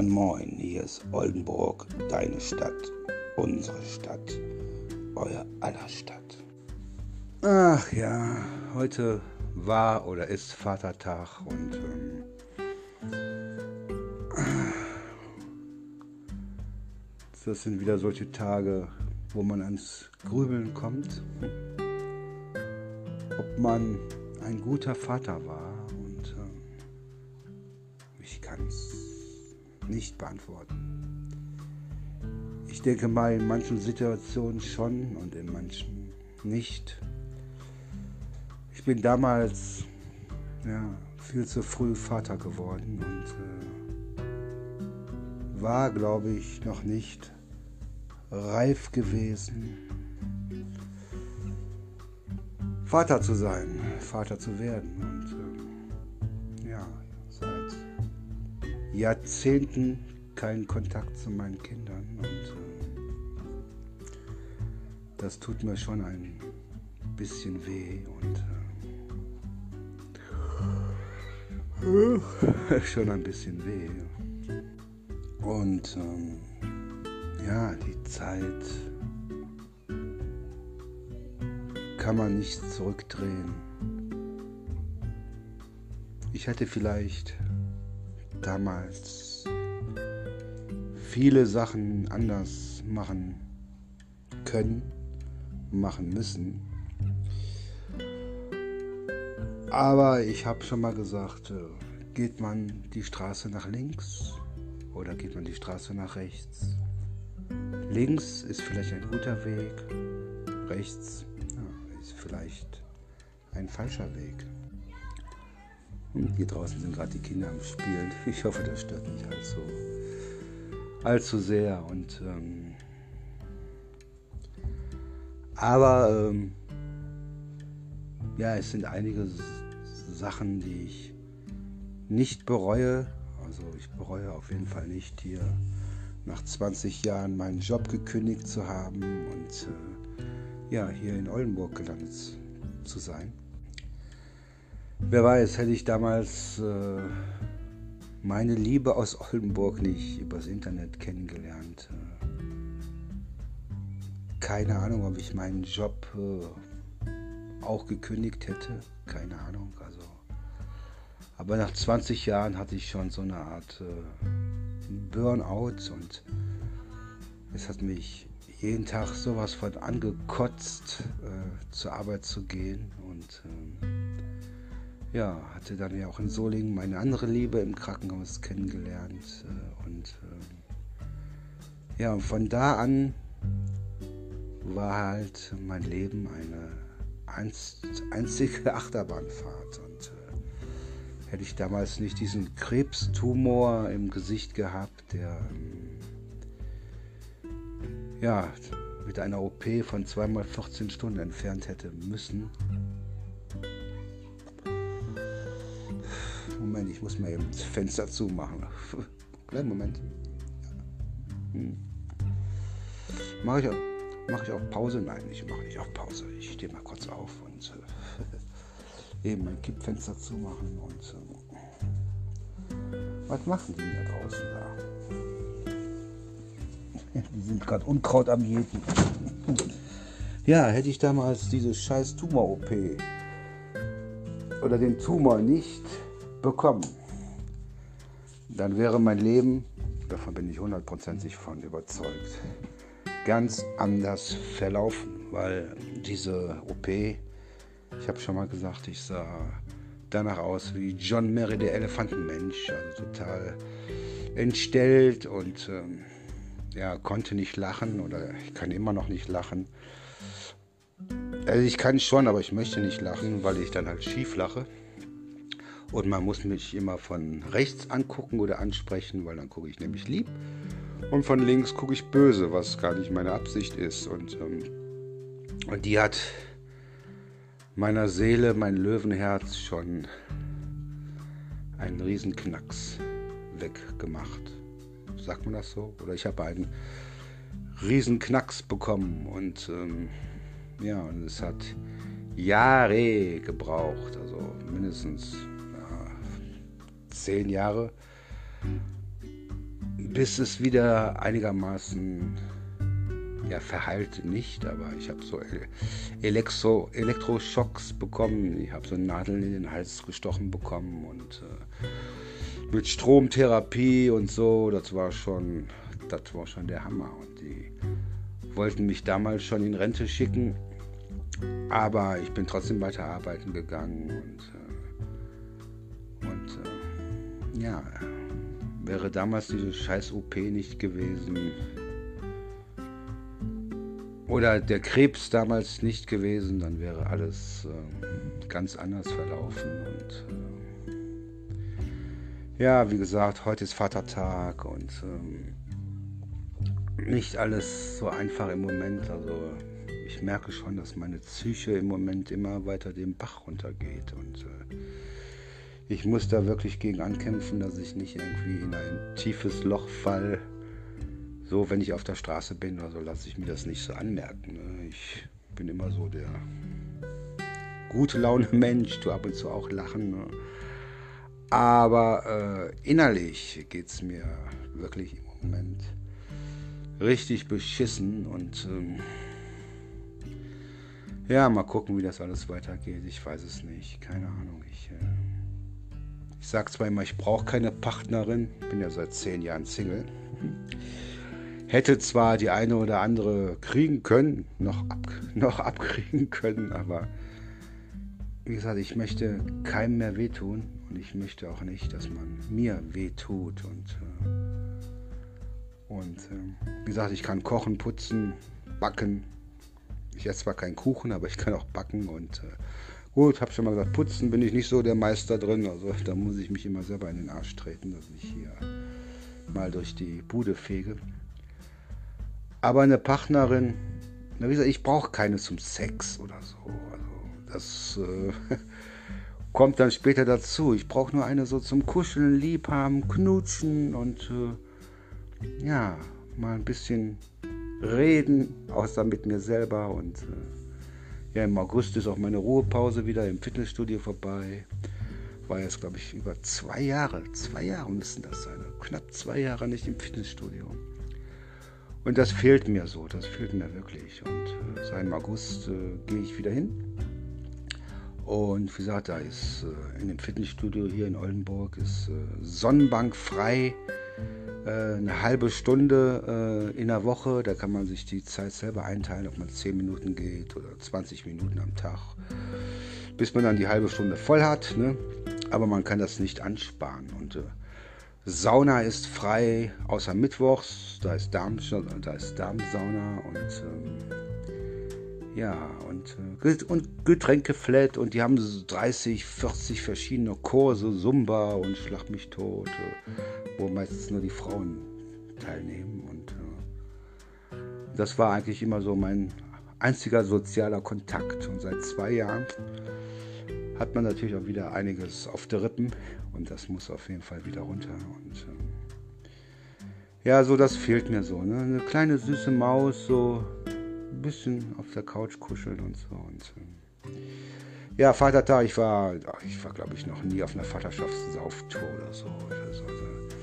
Moin Moin, hier ist Oldenburg, deine Stadt, unsere Stadt, euer aller Stadt. Ach ja, heute war oder ist Vatertag und ähm, das sind wieder solche Tage, wo man ans Grübeln kommt, ob man ein guter Vater war nicht beantworten. Ich denke mal in manchen Situationen schon und in manchen nicht. Ich bin damals ja, viel zu früh Vater geworden und äh, war, glaube ich, noch nicht reif gewesen, Vater zu sein, Vater zu werden. Jahrzehnten keinen Kontakt zu meinen Kindern und äh, das tut mir schon ein bisschen weh und äh, schon ein bisschen weh. Und ähm, ja, die Zeit kann man nicht zurückdrehen. Ich hätte vielleicht damals viele Sachen anders machen können, machen müssen. Aber ich habe schon mal gesagt, äh, geht man die Straße nach links oder geht man die Straße nach rechts? Links ist vielleicht ein guter Weg, rechts ist vielleicht ein falscher Weg. Und hier draußen sind gerade die Kinder am Spielen. Ich hoffe, das stört nicht allzu, allzu sehr. Und, ähm, aber ähm, ja, es sind einige Sachen, die ich nicht bereue. Also ich bereue auf jeden Fall nicht hier nach 20 Jahren meinen Job gekündigt zu haben und äh, ja, hier in Oldenburg gelandet zu sein. Wer weiß, hätte ich damals äh, meine Liebe aus Oldenburg nicht übers Internet kennengelernt. Äh, keine Ahnung, ob ich meinen Job äh, auch gekündigt hätte. Keine Ahnung. Also, aber nach 20 Jahren hatte ich schon so eine Art äh, Burnout und es hat mich jeden Tag sowas von angekotzt, äh, zur Arbeit zu gehen und ähm, ja, hatte dann ja auch in Solingen meine andere Liebe im Krankenhaus kennengelernt äh, und äh, ja, von da an war halt mein Leben eine einzige Achterbahnfahrt. Und äh, hätte ich damals nicht diesen Krebstumor im Gesicht gehabt, der ähm, ja, mit einer OP von zweimal 14 Stunden entfernt hätte müssen, Moment, ich muss mal eben das Fenster zumachen. Kleinen Moment. Hm. Mache ich, auch, mach ich auf Pause? Nein, ich mache nicht auf Pause. Ich stehe mal kurz auf und äh, eben mein Kippfenster zumachen und äh, was machen die da draußen da? Die sind gerade Unkraut am Jäten. Ja, hätte ich damals diese scheiß Tumor-OP oder den Tumor nicht bekommen, dann wäre mein Leben, davon bin ich hundertprozentig von überzeugt, ganz anders verlaufen, weil diese OP, ich habe schon mal gesagt, ich sah danach aus wie John Mary, der Elefantenmensch, also total entstellt und ähm, ja, konnte nicht lachen oder ich kann immer noch nicht lachen. Also ich kann schon, aber ich möchte nicht lachen, weil ich dann halt schief lache. Und man muss mich immer von rechts angucken oder ansprechen, weil dann gucke ich nämlich lieb. Und von links gucke ich böse, was gar nicht meine Absicht ist. Und, ähm, und die hat meiner Seele, mein Löwenherz schon einen Riesenknacks weggemacht. Sagt man das so? Oder ich habe einen Riesenknacks bekommen. Und ähm, ja, und es hat Jahre gebraucht, also mindestens zehn Jahre, bis es wieder einigermaßen ja, verheilt nicht, aber ich habe so Elektro, Elektroschocks bekommen. Ich habe so Nadeln in den Hals gestochen bekommen und äh, mit Stromtherapie und so. Das war schon, das war schon der Hammer. Und die wollten mich damals schon in Rente schicken, aber ich bin trotzdem weiter arbeiten gegangen und, ja, wäre damals diese scheiß OP nicht gewesen oder der Krebs damals nicht gewesen, dann wäre alles äh, ganz anders verlaufen. Und äh, ja, wie gesagt, heute ist Vatertag und ähm, nicht alles so einfach im Moment. Also ich merke schon, dass meine Psyche im Moment immer weiter den Bach runtergeht und äh, ich muss da wirklich gegen ankämpfen, dass ich nicht irgendwie in ein tiefes Loch fall so, wenn ich auf der Straße bin oder so, lasse ich mir das nicht so anmerken. Ne? Ich bin immer so der gute Laune Mensch, du ab und zu auch lachen. Ne? Aber äh, innerlich geht es mir wirklich im Moment richtig beschissen und ähm, ja, mal gucken, wie das alles weitergeht. Ich weiß es nicht, keine Ahnung. Ich, äh, ich sage zwar immer, ich brauche keine Partnerin, bin ja seit zehn Jahren Single hätte zwar die eine oder andere kriegen können, noch, ab, noch abkriegen können, aber wie gesagt, ich möchte keinem mehr wehtun und ich möchte auch nicht, dass man mir wehtut. Und, äh, und äh, wie gesagt, ich kann kochen, putzen, backen. Ich esse zwar keinen Kuchen, aber ich kann auch backen und äh, gut, habe schon mal gesagt, putzen bin ich nicht so der Meister drin. Also da muss ich mich immer selber in den Arsch treten, dass ich hier mal durch die Bude fege. Aber eine Partnerin, na, wie gesagt, ich brauche keine zum Sex oder so. Also das äh, kommt dann später dazu. Ich brauche nur eine so zum Kuscheln, Liebhaben, Knutschen und äh, ja, mal ein bisschen reden, außer mit mir selber. Und äh, ja, im August ist auch meine Ruhepause wieder im Fitnessstudio vorbei. War jetzt, glaube ich, über zwei Jahre, zwei Jahre müssen das sein, knapp zwei Jahre nicht im Fitnessstudio. Und das fehlt mir so, das fehlt mir wirklich. Und äh, seit August äh, gehe ich wieder hin. Und wie gesagt, da ist äh, in dem Fitnessstudio hier in Oldenburg ist äh, Sonnenbank frei. Äh, eine halbe Stunde äh, in der Woche. Da kann man sich die Zeit selber einteilen, ob man 10 Minuten geht oder 20 Minuten am Tag. Bis man dann die halbe Stunde voll hat. Ne? Aber man kann das nicht ansparen. Und Sauna ist frei, außer Mittwochs. Da ist, Darm, da ist Darmsauna und ähm, ja, und, äh, und Getränke flat und die haben so 30, 40 verschiedene Kurse, Zumba und Schlag mich tot, äh, wo meistens nur die Frauen teilnehmen. Und äh, das war eigentlich immer so mein einziger sozialer Kontakt. Und seit zwei Jahren hat man natürlich auch wieder einiges auf der Rippen und das muss auf jeden Fall wieder runter. Und äh, ja, so das fehlt mir so. Ne? Eine kleine süße Maus, so ein bisschen auf der Couch kuscheln und so. Und äh, ja, Vatertag, ich war, ich war glaube ich noch nie auf einer Vaterschaftssauftour oder so. Oder so. Da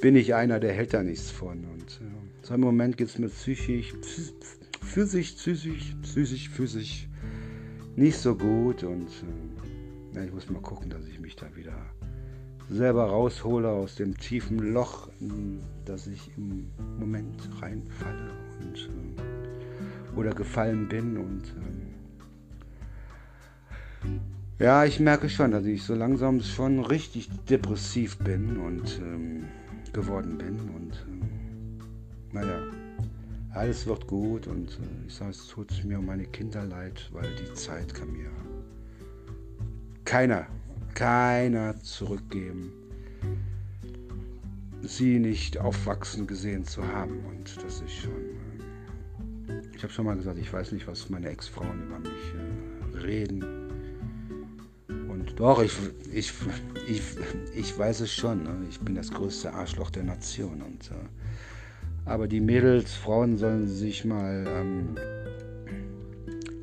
bin ich einer, der hält da nichts von. Und äh, so im Moment geht es mir psychisch, physisch, psychisch, psychisch, physisch nicht so gut. Und äh, ich muss mal gucken, dass ich mich da wieder selber raushole aus dem tiefen Loch, in das ich im Moment reinfalle und äh, oder gefallen bin. Und äh, ja, ich merke schon, dass ich so langsam schon richtig depressiv bin. Und ähm, geworden bin und ähm, naja. Alles wird gut und äh, ich sage, es tut mir um meine Kinder leid, weil die Zeit kann mir keiner, keiner zurückgeben, sie nicht aufwachsen gesehen zu haben. Und das ist schon, äh, ich habe schon mal gesagt, ich weiß nicht, was meine Ex-Frauen über mich äh, reden. Doch, ich, ich, ich, ich weiß es schon. Ne? Ich bin das größte Arschloch der Nation und äh, aber die Mädels, Frauen sollen sich mal ähm,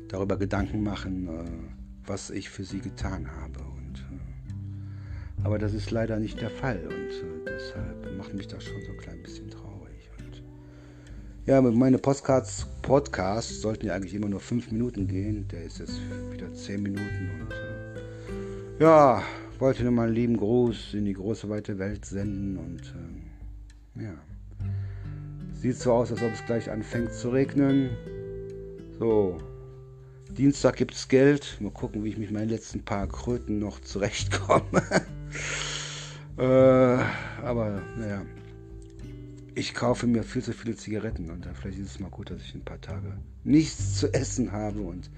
darüber Gedanken machen, äh, was ich für sie getan habe und äh, Aber das ist leider nicht der Fall und äh, deshalb macht mich das schon so ein klein bisschen traurig. Ja, meine Podcasts, Podcasts sollten ja eigentlich immer nur fünf Minuten gehen. Der ist jetzt wieder zehn Minuten und ja, wollte nur mal einen lieben Gruß in die große weite Welt senden und äh, ja. Sieht so aus, als ob es gleich anfängt zu regnen. So, Dienstag gibt es Geld. Mal gucken, wie ich mit meinen letzten paar Kröten noch zurechtkomme. äh, aber naja, ich kaufe mir viel zu viele Zigaretten und dann vielleicht ist es mal gut, dass ich ein paar Tage nichts zu essen habe und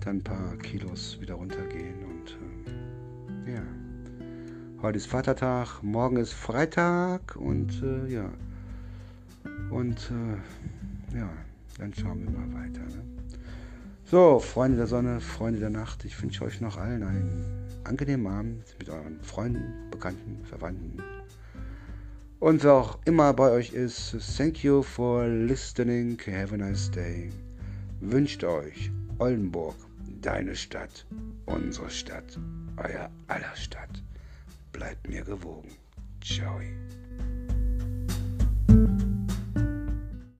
dann ein paar Kilos wieder runtergehen. Und äh, ja, heute ist Vatertag, morgen ist Freitag und äh, ja, und äh, ja, dann schauen wir mal weiter. Ne? So, Freunde der Sonne, Freunde der Nacht, ich wünsche euch noch allen einen angenehmen Abend mit euren Freunden, Bekannten, Verwandten. Und wer auch immer bei euch ist, thank you for listening. Have a nice day. Wünscht euch Oldenburg, deine Stadt, unsere Stadt, euer aller Stadt. Bleibt mir gewogen. Ciao.